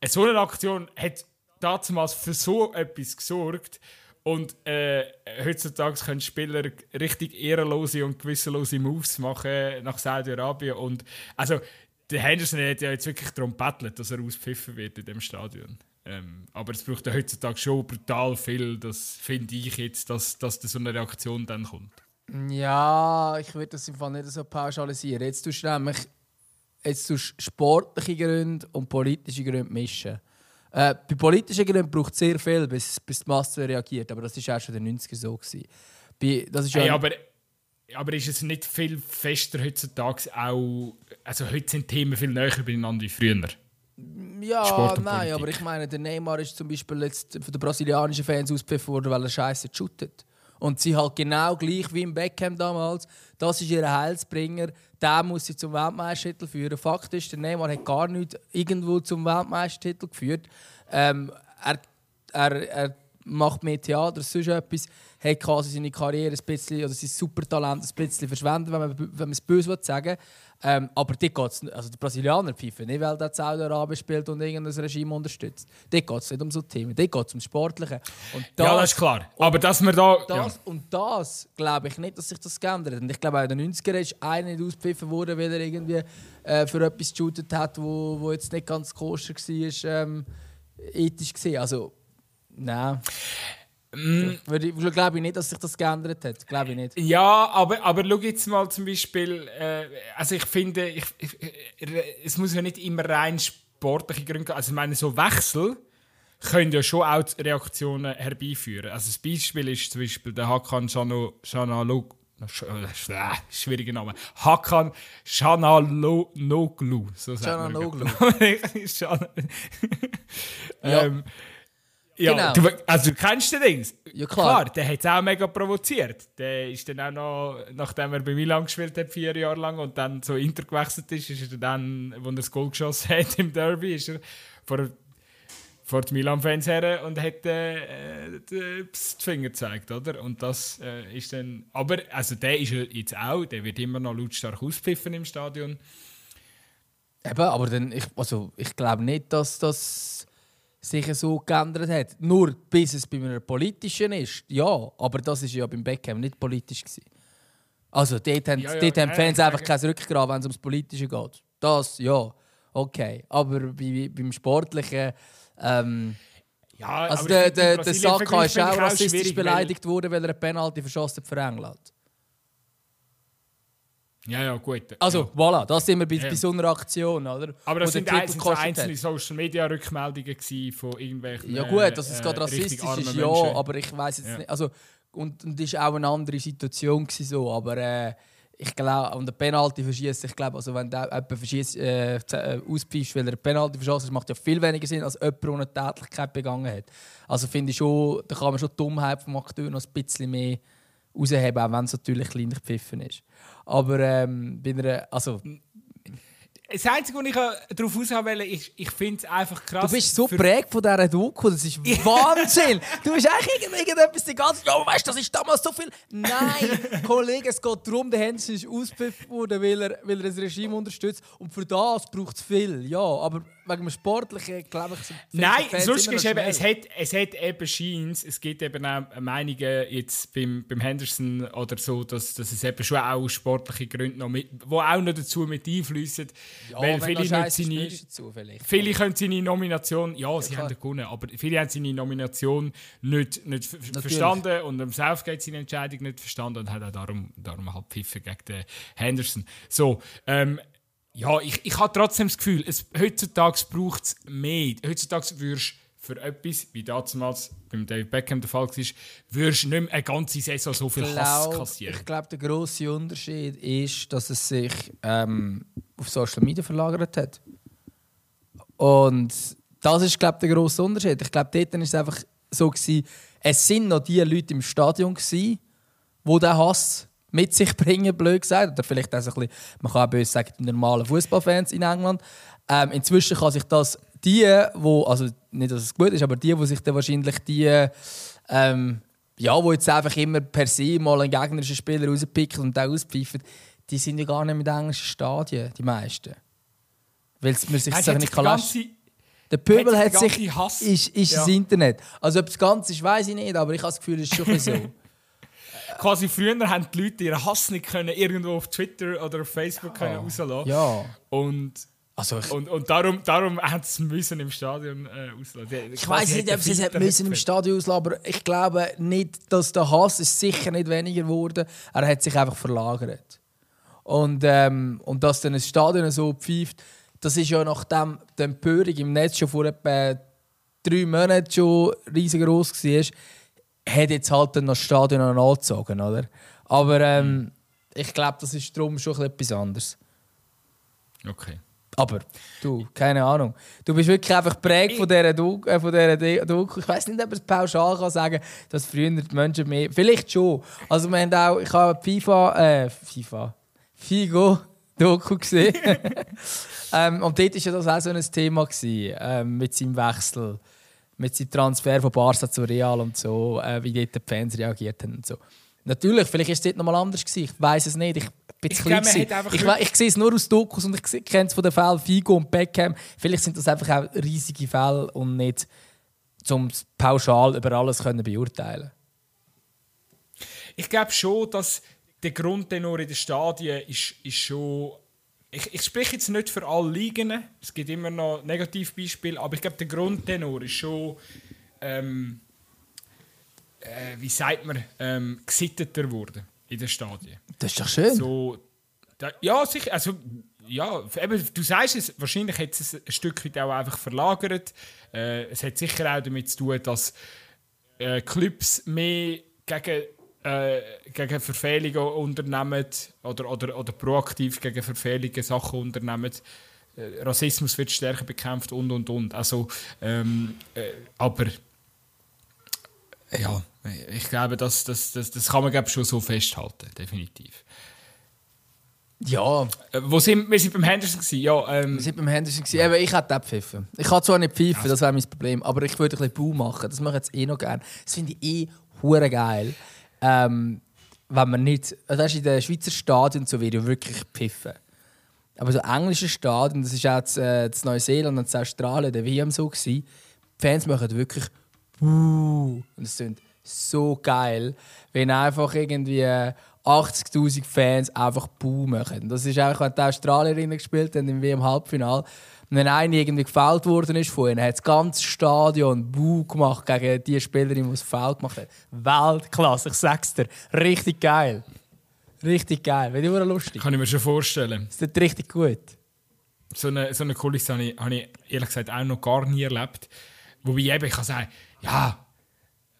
Eine so eine Aktion hat damals für so etwas gesorgt und äh, heutzutage können Spieler richtig ehrenlose und gewissenlose Moves machen nach Saudi-Arabien und also der Henderson hat ja jetzt wirklich darum gebettelt, dass er auspfiffen wird in dem Stadion. Ähm, aber es braucht ja heutzutage schon brutal viel, das finde ich jetzt, dass, dass da so eine Reaktion dann kommt. Ja, ich würde das im Fall nicht so pauschalisieren. Jetzt tust du nämlich jetzt tust sportliche Gründe und politische Gründe mischen. Äh, bei politischen Gründen braucht es sehr viel, bis, bis die Masse reagiert. Aber das war auch schon in den 90er so. Gewesen. Bei, das ist ja Hey, aber, aber ist es nicht viel fester heutzutage auch, also heute sind Themen viel näher beieinander wie früher? Ja, Sport nein, aber ich meine, der Neymar ist zum Beispiel jetzt von den brasilianischen Fans auspfiffen worden, weil er scheiße shootet. Und sie halt genau gleich wie im Beckham damals, das ist ihr Heilsbringer, der muss sie zum Weltmeistertitel führen. Fakt ist, der Neymar hat gar nicht irgendwo zum Weltmeistertitel geführt. Ähm, er, er, er macht mehr Theater, sonst etwas, hat quasi seine Karriere ein bisschen, oder sein Supertalent ein bisschen verschwendet, wenn man, wenn man es böse sagen will. Ähm, aber dort geht's, also die Brasilianer pfeifen nicht, weil der Saudi-Arabien spielt und irgendein Regime unterstützt. Dort geht es nicht um so Themen, dort geht es um das Sportliche. Und das, ja, das ist klar. Aber dass wir da... Das, ja. Und das glaube ich nicht, dass sich das geändert hat. Und ich glaube, auch in den 90ern ist einer nicht ausgepfiffen worden, weil er irgendwie äh, für etwas geshootet hat, wo, wo jetzt nicht ganz koscher war, ähm, ethisch gesehen. Also, nein. Mm. Ich glaube nicht, dass sich das geändert hat. Glaube ich nicht. Ja, aber, aber schau jetzt mal zum Beispiel, äh, also ich finde, ich, ich, es muss ja nicht immer rein sportliche Gründe geben. Also ich meine, so Wechsel können ja schon auch Reaktionen herbeiführen. Also das Beispiel ist zum Beispiel der Hakan Shanalog äh, schwieriger Name. Hakan Shanaloglu. So Shanaloglu. ähm, ja, genau. du, also du kennst den Dings. Ja, klar. klar der hat es auch mega provoziert. Der ist dann auch noch, nachdem er bei Milan gespielt hat, vier Jahre lang, und dann so Inter gewechselt ist, ist er dann, als er das Goal geschossen hat im Derby, ist er vor, vor die Milan-Fans her und hat äh, die, Finger gezeigt, oder? Und das äh, ist dann... Aber also der ist jetzt auch, der wird immer noch lautstark auspfiffen im Stadion. Eben, aber dann, ich, also, ich glaube nicht, dass das sich so geändert hat. Nur bis es bei einem politischen ist, ja. Aber das war ja beim Beckham nicht politisch. Gewesen. Also dort haben, ja, ja, dort haben Fans einfach kein Rückgrat, wenn es ums Politische geht. Das, ja. Okay. Aber bei, beim Sportlichen... Ähm, ja, also der, der, der Saka ist auch rassistisch beleidigt worden, weil er eine Penalty verschossen hat für England. Ja, ja, gut. Also, ja. voilà, das sind wir bei, ja. bei so einer Aktion, oder? Aber das sind, ein, sind so einzelne Social-Media-Rückmeldungen von irgendwelchen Ja gut, dass es äh, gerade rassistisch ist, ja, Menschen. aber ich weiß jetzt ja. nicht, also und, das war auch eine andere Situation gewesen, so, aber äh, ich glaube, und der Penalty verschießt, ich glaube, also wenn der jemand verschießt, äh, äh auspfeift, weil er eine Penalty verschießt, macht ja viel weniger Sinn, als jemand, der eine Tätlichkeit begangen hat. Also finde ich schon, da kann man schon die Dummheit vom Akteur noch ein bisschen mehr rausheben, auch wenn es natürlich klein gepfiffen ist. Aber ähm, bei einer, also das Einzige, was ich darauf raus will, ist, ich finde es einfach krass. Du bist so prägt von dieser Doku, das ist Wahnsinn. du bist eigentlich irgendetwas die ganze Zeit, oh, weißt das ist damals so viel. Nein, Kollege, es geht darum, der Henson ist ausgepfiffen worden, weil er, weil er das Regime unterstützt. Und für das braucht es viel, ja. Aber wegen dem Sportlichen, glaube ich, sind Nein, sonst ist eben, es hat, es hat eben Scheins, es gibt eben auch Meinungen jetzt beim, beim Henderson oder so, dass, dass es eben schon auch sportliche Gründe noch mit, wo auch noch dazu mit einfließen. Ja, weil viele, seine, dazu, viele können seine Nomination, ja, ja sie klar. haben gewonnen, aber viele haben seine Nomination nicht, nicht verstanden und am Southgate seine Entscheidung nicht verstanden und haben auch darum, darum halt pfiffen gegen den Henderson. So, ähm, ja, ich, ich habe trotzdem das Gefühl, es, heutzutage braucht es mehr. Heutzutage würdest für etwas, wie damals beim David Beckham der Fall war, würdest du nicht mehr eine ganze Saison so viel Hass kassieren. Ich glaube, der grosse Unterschied ist, dass es sich ähm, auf Social Media verlagert hat. Und das ist, glaube ich, der grosse Unterschied. Ich glaube, dort war es einfach so, gewesen, es sind noch die Leute im Stadion, gewesen, die diesen Hass mit sich bringen, blöd gesagt. Oder vielleicht auch so ein bisschen, man kann auch böse sagen, die normalen Fußballfans in England. Ähm, inzwischen kann sich das die, wo, also nicht, dass es gut ist, aber die, die sich dann wahrscheinlich die, ähm, ja, wo jetzt einfach immer per se mal einen gegnerischen Spieler rauspicken und den auspfeifen, die sind ja gar nicht mit englischen Stadien, die meisten. Weil man sich das nicht kann lassen. Der Pöbel hat sich, Hass. ist, ist ja. das Internet. Also ob es ganz ist, weiß ich nicht, aber ich habe das Gefühl, es ist schon so. Quasi früher haben die Leute ihren Hass nicht können irgendwo auf Twitter oder auf Facebook ja. können rauslassen. Ja. Und also und, und darum, darum hat es müssen im Stadion äh, auslassen. Ich weiß nicht, ob sie es müssen im Stadion auslassen, aber ich glaube nicht, dass der Hass ist sicher nicht weniger geworden. Er hat sich einfach verlagert. Und, ähm, und dass dann ein Stadion so pfeift, das ist ja nach dem der Empörung im Netz schon vor etwa drei Monaten schon riesengroß war hat jetzt halt dann das Stadion noch angezogen, oder? Aber ähm, ich glaube, das ist darum schon etwas anderes. Okay. Aber du, keine Ahnung. Du bist wirklich einfach prägt von dieser Doku. Äh, von dieser Doku. Ich weiß nicht, ob es pauschal kann sagen dass früher die Menschen mehr. Vielleicht schon. Also, wir haben auch. Ich habe FIFA. Äh, FIFA. Figo Doku gesehen. ähm, und dort war ja das auch so ein Thema. Gewesen, ähm, mit seinem Wechsel. Mit seinem Transfer von Barca zu Real und so. Äh, wie dort die Fans reagiert haben und so. Natürlich, vielleicht war es dort nochmal anders. Gewesen. Ich weiß es nicht. Ich bin ich, glaub, ich, ich, ich sehe es nur aus Dokus und ich kenne es von den Fällen Figo und Beckham. Vielleicht sind das einfach auch riesige Fälle und nicht zum pauschal über alles können beurteilen Ich glaube schon, dass der Grundtenor in den Stadien ist, ist schon. Ich, ich spreche jetzt nicht für alle Ligen, es gibt immer noch Negativbeispiele, aber ich glaube, der Grundtenor ist schon. Ähm, äh, wie sagt man, ähm, gesitteter geworden in den Stadien. Das ist doch schön. So, da, ja, sicher. Also, ja, eben, du sagst es, wahrscheinlich hat es ein Stück weit auch einfach verlagert. Äh, es hat sicher auch damit zu tun, dass äh, Clubs mehr gegen, äh, gegen Verfehlungen unternehmen oder, oder, oder proaktiv gegen Verfehlungen Sachen unternehmen. Äh, Rassismus wird stärker bekämpft und und und. Also, ähm, äh, aber ja, ich glaube, das, das, das, das kann man glaube schon so festhalten, definitiv. Ja. Äh, wo sind, wir sind beim Henderson gewesen. Ja, ähm, wir sind beim Henderson gewesen. Eben, ich hätte pfiffen. Ich kann zwar nicht pfeifen, das wäre mein Problem, aber ich würde ein bisschen Bau machen. Das mache ich jetzt eh noch gerne. Das finde ich eh hure geil. Ähm, wenn man nicht, also in den Schweizer Stadien so wird ja wirklich pfiffen. Aber so englische Stadien, das ist auch in äh, Neuseeland und in Australien, der WM so gewesen. Die Fans machen wirklich und es sind so geil, wenn einfach irgendwie 80.000 Fans einfach Buh machen. Das ist einfach, wenn die Australierinnen gespielt haben im WM-Halbfinale. Und wenn einer irgendwie gefällt worden ist von ihnen, hat das ganze Stadion Buh gemacht gegen die Spielerin, die es Foul gemacht hat. Weltklasse, ich sag's dir. Richtig geil. Richtig geil. Wäre immer lustig. Kann ich mir schon vorstellen. Das ist richtig gut. So eine, so eine Kulisse habe ich, habe ich ehrlich gesagt auch noch gar nie erlebt. Wobei eben, ich kann sagen, ja,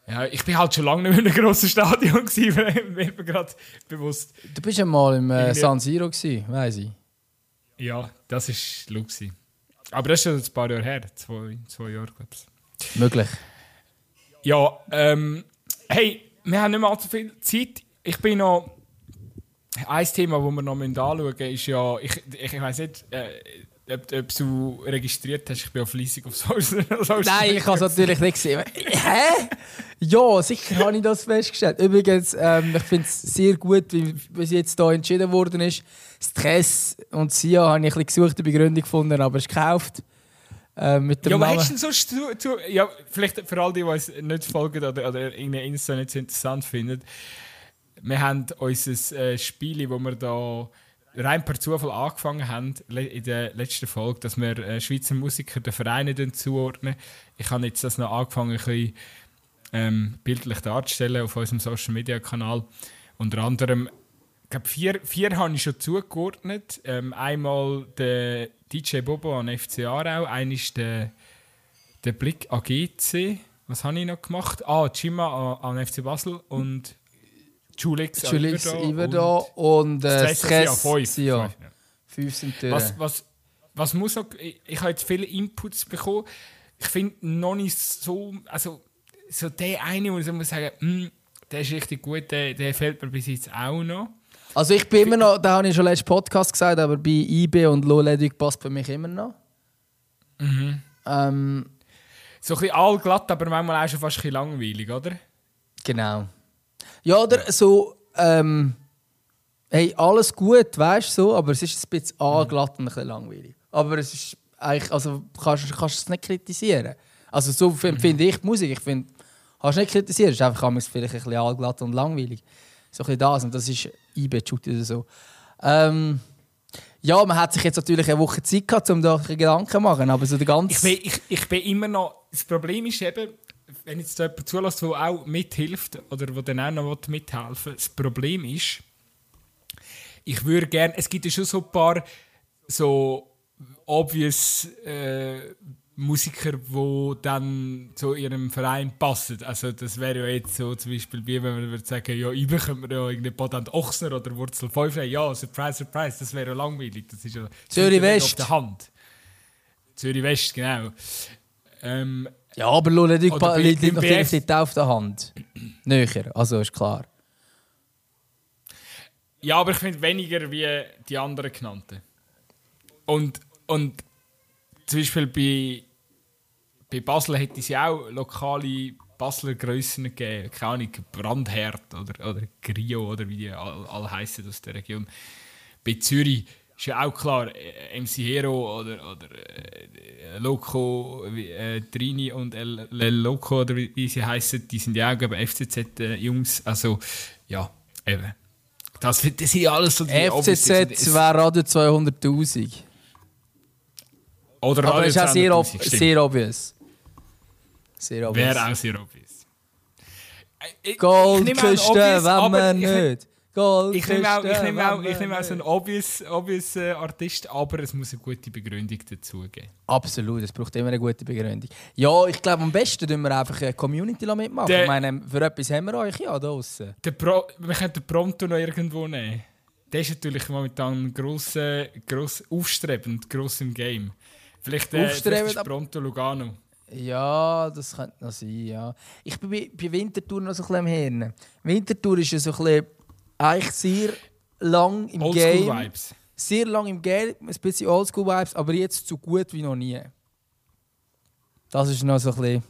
ja, ich bin halt schon lange nicht mehr in einem grossen Stadion gewesen, mir mir gerade bewusst. Du bist ja mal im äh, San Siro gewesen, weiss ich. Ja, das ist Luxi. Aber das ist schon ein paar Jahre her, zwei, zwei Jahre, glaube ich. Möglich. Ja, ähm, hey, wir haben nicht mehr allzu viel Zeit. Ich bin noch. Ein Thema, das wir noch anschauen müssen, ist ja, ich, ich, ich weiß nicht, äh, ob, ob du registriert hast, ich bin auch fleissig auf Social Nein, ich habe es natürlich nicht gesehen. Hä? Ja, sicher habe ich das festgestellt. Übrigens, ähm, ich finde es sehr gut, wie, wie jetzt hier entschieden worden ist. Stress und SIA habe ich ein bisschen gesucht, eine Begründung gefunden, aber es ist gekauft. Äh, mit dem ja, Namen. was hast du sonst zu, zu, ja, vielleicht für all die, die uns nicht folgen oder, oder irgendeine Insta nicht so interessant finden. Wir haben unser äh, Spiel, wo wir da rein per Zufall angefangen haben in der letzten Folge, dass wir äh, Schweizer Musiker den Vereinen zuordnen. Ich habe jetzt das noch angefangen, ein bisschen ähm, bildlich darzustellen auf unserem Social Media Kanal. Unter anderem, ich glaube, vier, vier habe ich schon zugeordnet. Ähm, einmal der DJ Bobo an FC Aarau, einer ist der, der Blick AGC. Was habe ich noch gemacht? Ah, Chima an, an FC Basel und Julix, Julix Iverda und, und äh, Stress. Fünf. Ja. Fünf sind drin. Was, was, was muss auch, ich, ich habe jetzt viele Inputs bekommen. Ich finde noch nicht so, also so der eine, wo ich muss sagen, mm, der ist richtig gut, der, der fehlt mir bis jetzt auch noch. Also ich bin immer noch, da habe ich schon letzten Podcast gesagt, aber bei IB und Loledig passt für mich immer noch. Mhm. Ähm, so ein bisschen allglatt, aber manchmal auch schon fast ein bisschen langweilig, oder? Genau. Ja, oder so, ähm, hey, alles gut, weißt du, so, aber es ist ein bisschen angelatt und ein bisschen langweilig. Aber es ist eigentlich, also kannst, kannst es nicht kritisieren. Also so finde ich die Musik, ich finde, kannst du nicht kritisieren, es ist einfach vielleicht ein bisschen angelatt und langweilig. So ein bisschen das und das ist IB-Shoot oder so. Ähm, ja, man hat sich jetzt natürlich eine Woche Zeit gehabt, um da Gedanken zu machen, aber so der ganze... Ich bin, ich, ich bin immer noch... Das Problem ist eben, wenn jetzt jemand zulässt, der auch mithilft oder der dann auch noch mithelfen will, das Problem ist, ich würde gerne, es gibt ja schon so ein paar so obvious äh, Musiker, die dann zu ihrem Verein passen. Also das wäre ja jetzt so zum Beispiel, wie wenn man würde sagen, ja, ich bekomme ja irgendwie Patent Ochsner oder Wurzel 5. Ja, surprise, surprise, das wäre ja langweilig. Das ist ja Zürich West. auf der Hand. Zürich West, genau. Ähm, Ja, aber Lula liegt Oder bei- liegt beim natürlich BF. nicht auf der Hand. Näher, also ist klar. ja, aber ich finde weniger wie die anderen genannten. Und, und zum Beispiel bei, bei Basel hätte es ja auch lokale Basler Grössen gegeben. Keine Ahnung, Brandherd oder, oder Grio oder wie die alle, alle heißen aus der Region. Bei Zürich ist ja auch klar, äh, MC Hero oder, oder äh, Loco, äh, Trini und El, El Loco oder wie, sie heißen, die sind ja auch ich, FCZ-Jungs. also ja, eben. Das, das sind ja alles so die FCZ wäre Radio 200'000. Oder Aber Radio ist auch sehr, ob 200'000, stimmt. sehr obvious. Sehr obvious. Wäre auch sehr obvious. Äh, Goldküste, wenn man nicht. Goldküste, Ich nehme auch, ich nehme auch, ich nehme auch so einen obvious, obvious äh, Artist, aber es muss eine gute Begründung dazu geben. Absolut, es braucht immer eine gute Begründung. Ja, ich glaube, am besten tun wir einfach eine Community mitmachen. Der- ich meine, für etwas haben wir euch ja da Pro, wir können den Pronto noch irgendwo nehmen. Der ist natürlich momentan gross, äh, gross aufstrebend, gross im Game. Vielleicht, äh, vielleicht ist Pronto Lugano. Ja, das könnte noch sein, ja. Ich bin bei, bei Winterthur noch so ein bisschen am Hirn. Winterthur ist ja so ein bisschen, eigentlich sehr lang im Game. Oldschool-Vibes. Sehr lang im Game, ein bisschen Oldschool-Vibes, aber jetzt so gut wie noch nie. Das ist noch so ein bisschen...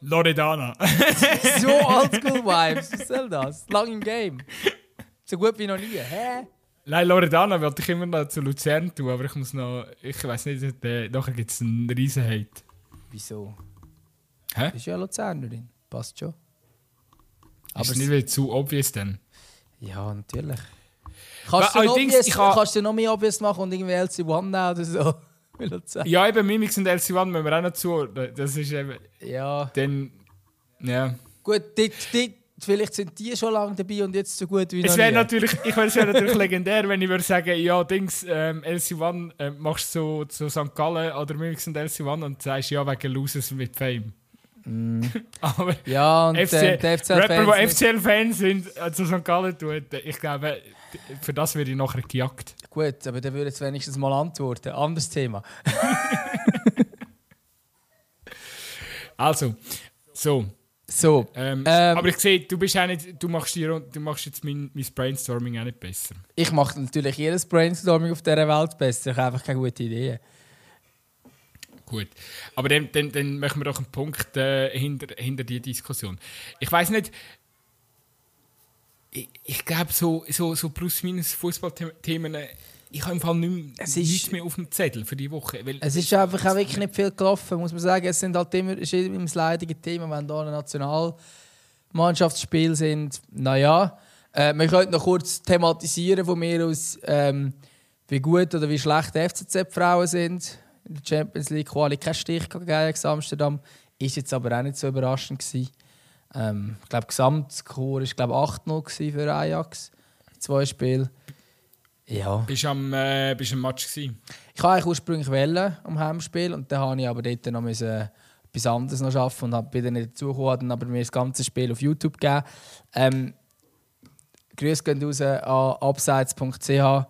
Loredana. So Oldschool-Vibes, was soll das? Lang im Game. So gut wie noch nie, hä? Nein, Loredana wollte ich immer noch zu Luzern tun, aber ich muss noch. Ich weiß nicht, äh, nachher gibt es einen riesen Hate. Wieso? Hä? Du bist ja Luzernerin, passt schon. Aber ist nicht zu obvious dann? Ja, natürlich. Kannst du, noch obvious, kannst du noch mehr obvious machen und irgendwie LC1 nehmen oder so? Will ich sagen. Ja, eben Mimix und LC1 müssen wir auch noch zuordnen. Das ist eben. Ja. Dann. Ja. Gut, die, die, vielleicht sind die schon lange dabei und jetzt so gut wie Es noch wäre nie. natürlich, ich wäre wär natürlich legendär, wenn ich würde sagen, ja, Dings, ähm, LC1 äh, machst du so, so St. Gallen oder Mimix und LC1 und sagst ja wegen Losers mit Fame. Aber Ja, und FC, äh, die FCL Rapper, die FCL-Fans sind, äh, zu St. Gallen tun, ich glaube, für das werde ich nachher gejagt. Gut, aber dann würde jetzt wenigstens mal antworten. Anderes Thema. Also, so. So. Ähm, Ähm, aber ich sehe, du bist auch nicht, du machst, Rund- du machst jetzt mein, mein Brainstorming auch nicht besser. Ich mache natürlich jedes Brainstorming auf dieser Welt besser. Ich habe einfach keine gute Idee. Gut. Aber dann, dann, dann machen wir doch einen Punkt äh, hinter, hinter die Diskussion. Ich weiß nicht, ich, ich glaube, so, so, so plus-minus Fußballthemen, äh, ich habe im Fall nicht, mehr- Es ist- nichts mehr auf dem Zettel für die Woche. Weil Es ist einfach auch wirklich nicht viel gelaufen, muss man sagen. Es sind halt immer, ist immer das leidige Thema, wenn da ein Nationalmannschaftsspiel sind. Naja, äh, wir könnten noch kurz thematisieren von mir aus, ähm, wie gut oder wie schlecht die FCZ-Frauen sind. In der Champions League Quali kein Stich gegen Amsterdam. Ist jetzt aber auch nicht so überraschend gewesen. Ähm, ich glaube, Gesamtscore war glaube 8-0 gewesen für Ajax. in Zwei Spiele. Ja. Bist du am, äh, bist am Match gewesen? Ich wollte eigentlich ursprünglich wählen am Heimspiel und dann habe ich aber dort noch müssen etwas anderes noch arbeiten und habe wieder nicht dazugekommen, dann aber mir das ganze Spiel auf YouTube gegeben. Ähm, Grüße gehen raus an abseits.ch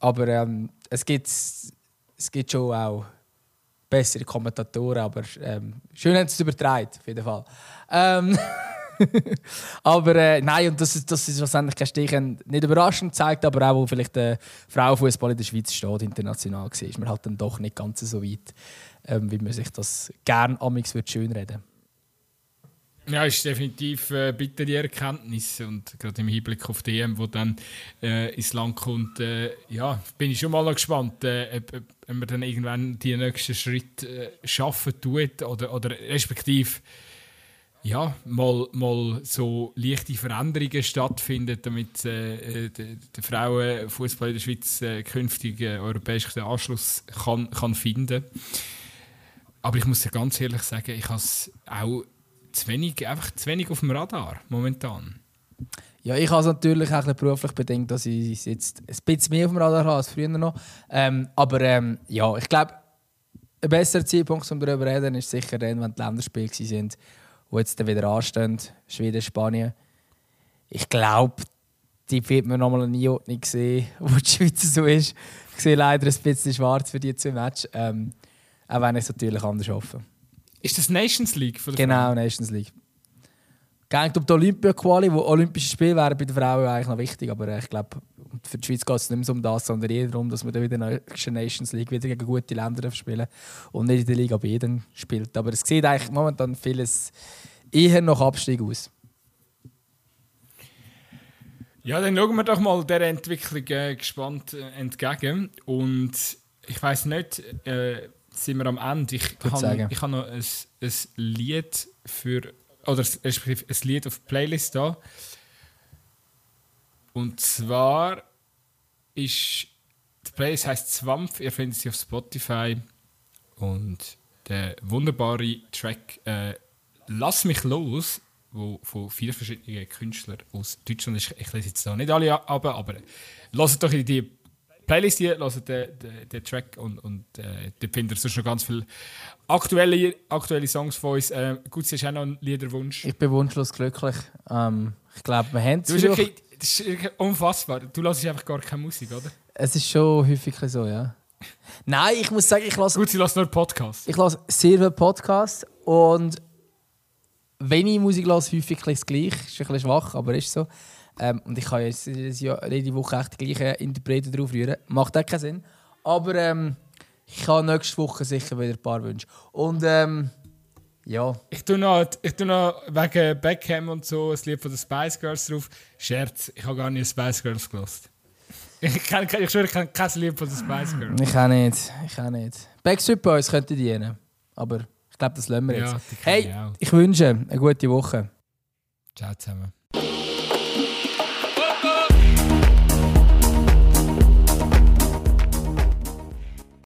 aber ähm, es, gibt, es gibt schon auch bessere Kommentatoren, aber ähm, schön haben sie es übertragen, auf jeden Fall. Ähm, aber äh, nein, und das ist, das ist schlussendlich kein Stich. Nicht überraschend, zeigt aber auch, wo vielleicht der Frauenfußball in der Schweiz steht, international gesehen. Ist man halt dann doch nicht ganz so weit, ähm, wie man sich das gern amix wird schönreden. Ja, ist definitiv äh, bittere Erkenntnis und gerade im Hinblick auf die EM, wo dann äh, ins Land kommt, äh, ja, bin ich schon mal gespannt, äh, ob, ob, man dann irgendwann die nächsten Schritt äh, schaffen tut oder, oder respektive ja, mal, mal so leichte Veränderungen stattfinden, damit äh, äh, der, Frauenfußball in der Schweiz äh, künftig äh, europäischen Anschluss kann, kann finden. Aber ich muss dir ganz ehrlich sagen, ich habe es auch zu wenig, einfach zu wenig auf dem Radar momentan. Ja, ich habe es natürlich auch beruflich bedingt, dass ich es jetzt ein bisschen mehr auf dem Radar habe als früher noch. Ähm, aber ähm, ja, ich glaube, ein besserer Zeitpunkt, um darüber zu reden, ist sicher dann, wenn die Länderspiele sind, die jetzt dann wieder anstehen. Schweden, Spanien. Ich glaube, die wird man nochmal eine Einordnung sehen, wo die Schweiz so ist. Ich sehe leider ein bisschen schwarz für die zwei Matches. Ähm, auch wenn ich es natürlich anders hoffe. Ist das Nations League? Der genau, Frau? Nations League. Geht um die Olympia-Quali, wo Olympische Spiele wären bei den Frauen eigentlich noch wichtig, aber ich glaube, für die Schweiz geht es nicht mehr so um das, sondern eher darum, dass man dann wieder in der Nations League wieder gegen gute Länder spielen und nicht in der Liga B dann spielt. Aber es sieht eigentlich momentan vieles eher nach Abstieg aus. Ja, dann schauen wir doch mal der Entwicklung äh, gespannt äh, entgegen. Und ich weiß nicht, äh, sind wir am Ende. Ich habe hab noch ein, ein Lied für, oder respektive ein Lied auf Playlist da. Und zwar ist die Playlist heißt Zwampf, ihr findet sie auf Spotify. Und der wunderbare Track äh, Lass mich los wo von vier verschiedenen Künstlern aus Deutschland ist. Ich lese jetzt da nicht alle ab, aber lasst doch in die Playlist hier, lasst den, den, den, Track und, und äh, da findet ihr sonst noch ganz viele aktuelle, aktuelle Songs von uns. Äh, gut, hast du auch noch einen Liederwunsch? Ich bin wunschlos glücklich. Ähm, ich glaube, wir haben es Das ist unfassbar. Du hörst einfach gar keine Musik, oder? Es ist schon häufig so, ja. Nein, ich muss sagen, ich lasse. Gut, sie lassen nur Podcasts. Ich lasse sehr viele Podcasts und wenn ich Musik höre, häufig das gleich. Ist ein bisschen schwach, aber ist so. Ähm, und ich kann jetzt jede Woche echt die gleichen Interpreten drauf rühren. Macht auch keinen Sinn. Aber ähm, ich habe nächste Woche sicher wieder ein paar Wünsche. Und ähm, ja. Ich tue, noch, ich tue noch wegen Beckham und so ein Lied von den Spice Girls drauf. Scherz, ich habe gar nicht Spice Girls gelost. Ich, kann, ich schwöre, ich kenne kein Lied von den Spice Girls. Ich auch nicht. Ich auch nicht. Backstreet Boys könnte dienen. Aber ich glaube, das lassen wir jetzt. Ja, hey, ich wünsche eine gute Woche. Ciao zusammen.